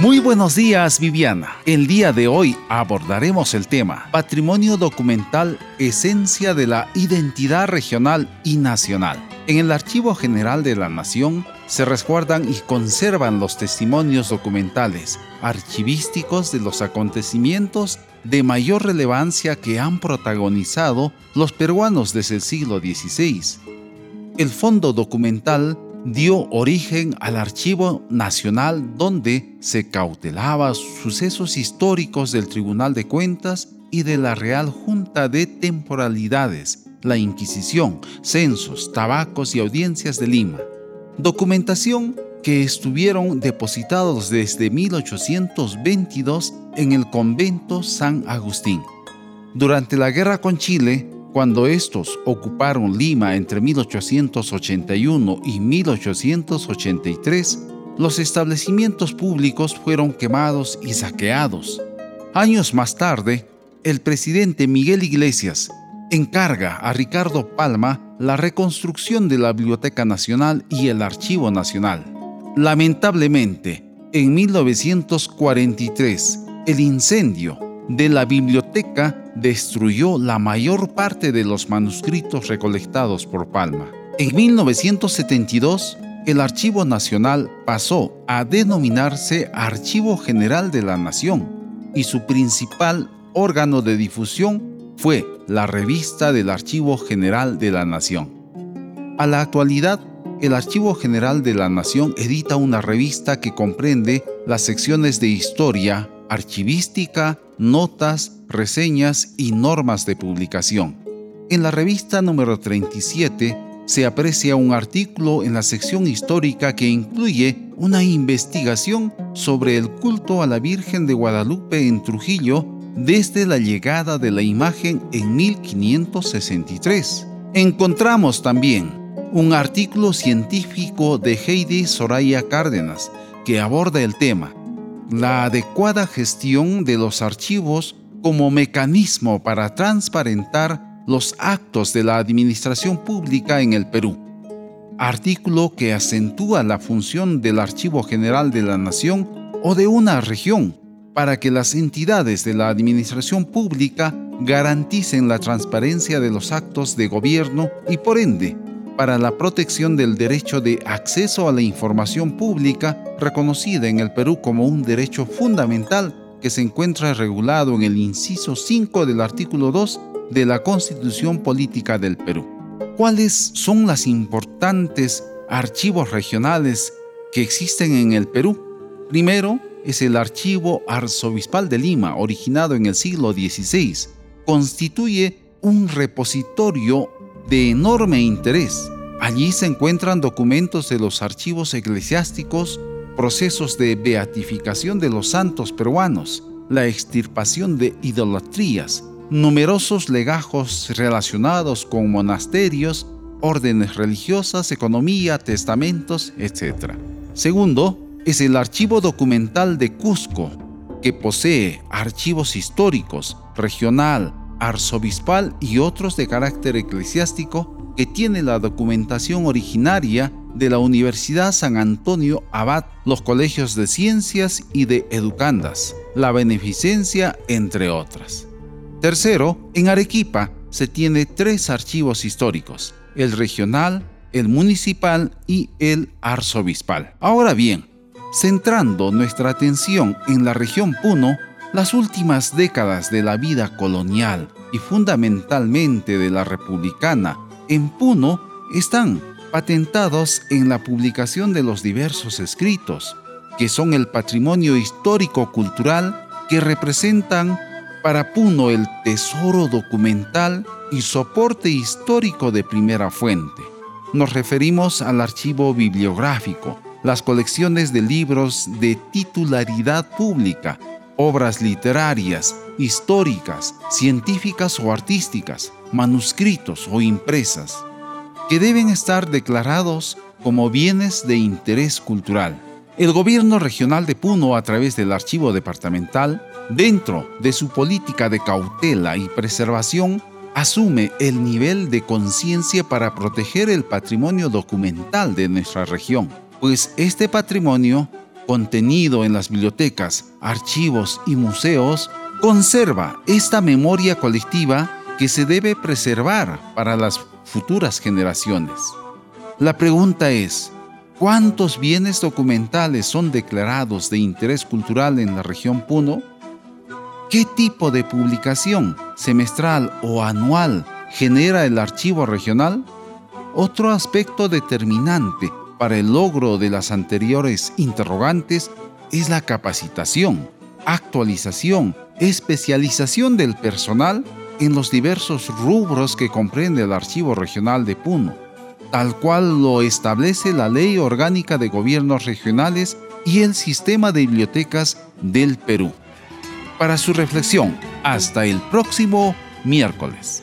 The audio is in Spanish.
Muy buenos días Viviana. El día de hoy abordaremos el tema Patrimonio documental, esencia de la identidad regional y nacional. En el Archivo General de la Nación se resguardan y conservan los testimonios documentales, archivísticos de los acontecimientos de mayor relevancia que han protagonizado los peruanos desde el siglo XVI. El fondo documental dio origen al Archivo Nacional donde se cautelaba sucesos históricos del Tribunal de Cuentas y de la Real Junta de Temporalidades, la Inquisición, censos, tabacos y audiencias de Lima. Documentación que estuvieron depositados desde 1822 en el convento San Agustín. Durante la guerra con Chile, cuando estos ocuparon Lima entre 1881 y 1883, los establecimientos públicos fueron quemados y saqueados. Años más tarde, el presidente Miguel Iglesias encarga a Ricardo Palma la reconstrucción de la Biblioteca Nacional y el Archivo Nacional. Lamentablemente, en 1943, el incendio de la biblioteca destruyó la mayor parte de los manuscritos recolectados por Palma. En 1972, el Archivo Nacional pasó a denominarse Archivo General de la Nación y su principal órgano de difusión fue la revista del Archivo General de la Nación. A la actualidad, el Archivo General de la Nación edita una revista que comprende las secciones de historia, archivística, notas, reseñas y normas de publicación. En la revista número 37 se aprecia un artículo en la sección histórica que incluye una investigación sobre el culto a la Virgen de Guadalupe en Trujillo desde la llegada de la imagen en 1563. Encontramos también un artículo científico de Heidi Soraya Cárdenas que aborda el tema la adecuada gestión de los archivos como mecanismo para transparentar los actos de la administración pública en el Perú. Artículo que acentúa la función del Archivo General de la Nación o de una región para que las entidades de la administración pública garanticen la transparencia de los actos de gobierno y por ende para la protección del derecho de acceso a la información pública reconocida en el Perú como un derecho fundamental que se encuentra regulado en el inciso 5 del artículo 2 de la Constitución Política del Perú. ¿Cuáles son las importantes archivos regionales que existen en el Perú? Primero es el Archivo Arzobispal de Lima, originado en el siglo XVI. Constituye un repositorio de enorme interés. Allí se encuentran documentos de los archivos eclesiásticos, procesos de beatificación de los santos peruanos, la extirpación de idolatrías, numerosos legajos relacionados con monasterios, órdenes religiosas, economía, testamentos, etc. Segundo, es el Archivo Documental de Cusco, que posee archivos históricos, regional, arzobispal y otros de carácter eclesiástico que tiene la documentación originaria de la Universidad San Antonio Abad, los colegios de ciencias y de educandas, la beneficencia, entre otras. Tercero, en Arequipa se tiene tres archivos históricos, el regional, el municipal y el arzobispal. Ahora bien, centrando nuestra atención en la región Puno, las últimas décadas de la vida colonial y fundamentalmente de la republicana en Puno están patentados en la publicación de los diversos escritos, que son el patrimonio histórico-cultural que representan para Puno el tesoro documental y soporte histórico de primera fuente. Nos referimos al archivo bibliográfico, las colecciones de libros de titularidad pública, obras literarias, históricas, científicas o artísticas, manuscritos o impresas, que deben estar declarados como bienes de interés cultural. El gobierno regional de Puno, a través del archivo departamental, dentro de su política de cautela y preservación, asume el nivel de conciencia para proteger el patrimonio documental de nuestra región, pues este patrimonio contenido en las bibliotecas, archivos y museos, conserva esta memoria colectiva que se debe preservar para las futuras generaciones. La pregunta es, ¿cuántos bienes documentales son declarados de interés cultural en la región Puno? ¿Qué tipo de publicación, semestral o anual, genera el archivo regional? Otro aspecto determinante para el logro de las anteriores interrogantes es la capacitación, actualización, especialización del personal en los diversos rubros que comprende el Archivo Regional de Puno, tal cual lo establece la Ley Orgánica de Gobiernos Regionales y el Sistema de Bibliotecas del Perú. Para su reflexión, hasta el próximo miércoles.